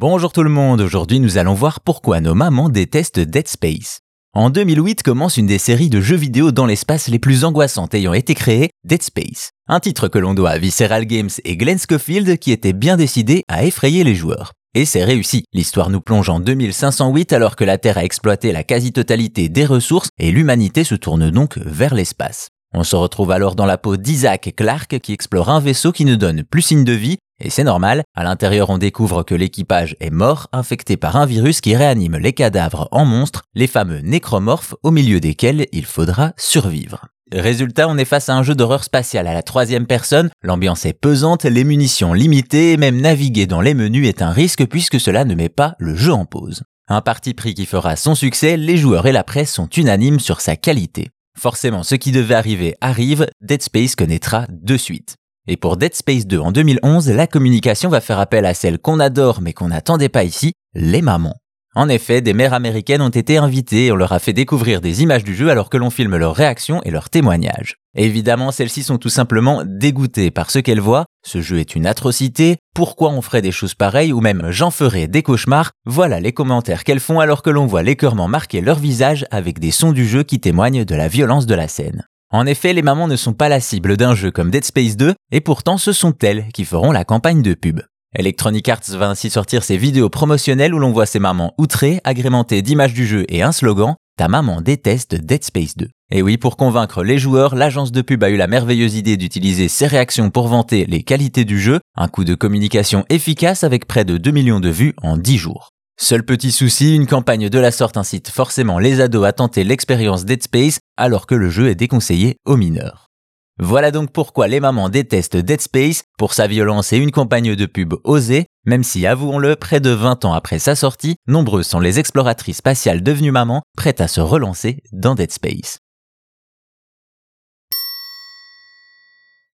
Bonjour tout le monde, aujourd'hui nous allons voir pourquoi nos mamans détestent Dead Space. En 2008 commence une des séries de jeux vidéo dans l'espace les plus angoissantes ayant été créées, Dead Space. Un titre que l'on doit à Visceral Games et Glenn Schofield qui étaient bien décidés à effrayer les joueurs. Et c'est réussi. L'histoire nous plonge en 2508 alors que la Terre a exploité la quasi-totalité des ressources et l'humanité se tourne donc vers l'espace. On se retrouve alors dans la peau d'Isaac Clarke qui explore un vaisseau qui ne donne plus signe de vie et c'est normal, à l'intérieur on découvre que l'équipage est mort, infecté par un virus qui réanime les cadavres en monstres, les fameux nécromorphes au milieu desquels il faudra survivre. Résultat, on est face à un jeu d'horreur spatiale à la troisième personne, l'ambiance est pesante, les munitions limitées, et même naviguer dans les menus est un risque puisque cela ne met pas le jeu en pause. Un parti pris qui fera son succès, les joueurs et la presse sont unanimes sur sa qualité. Forcément, ce qui devait arriver arrive, Dead Space connaîtra de suite. Et pour Dead Space 2 en 2011, la communication va faire appel à celle qu'on adore mais qu'on n'attendait pas ici, les mamans. En effet, des mères américaines ont été invitées et on leur a fait découvrir des images du jeu alors que l'on filme leurs réactions et leurs témoignages. évidemment, celles-ci sont tout simplement dégoûtées par ce qu'elles voient. Ce jeu est une atrocité. Pourquoi on ferait des choses pareilles ou même j'en ferais des cauchemars? Voilà les commentaires qu'elles font alors que l'on voit l'écœurement marquer leur visage avec des sons du jeu qui témoignent de la violence de la scène. En effet, les mamans ne sont pas la cible d'un jeu comme Dead Space 2, et pourtant ce sont elles qui feront la campagne de pub. Electronic Arts va ainsi sortir ses vidéos promotionnelles où l'on voit ses mamans outrées, agrémentées d'images du jeu et un slogan Ta maman déteste Dead Space 2. Et oui, pour convaincre les joueurs, l'agence de pub a eu la merveilleuse idée d'utiliser ses réactions pour vanter les qualités du jeu, un coup de communication efficace avec près de 2 millions de vues en 10 jours. Seul petit souci, une campagne de la sorte incite forcément les ados à tenter l'expérience Dead Space alors que le jeu est déconseillé aux mineurs. Voilà donc pourquoi les mamans détestent Dead Space pour sa violence et une campagne de pub osée, même si, avouons-le, près de 20 ans après sa sortie, nombreuses sont les exploratrices spatiales devenues mamans prêtes à se relancer dans Dead Space.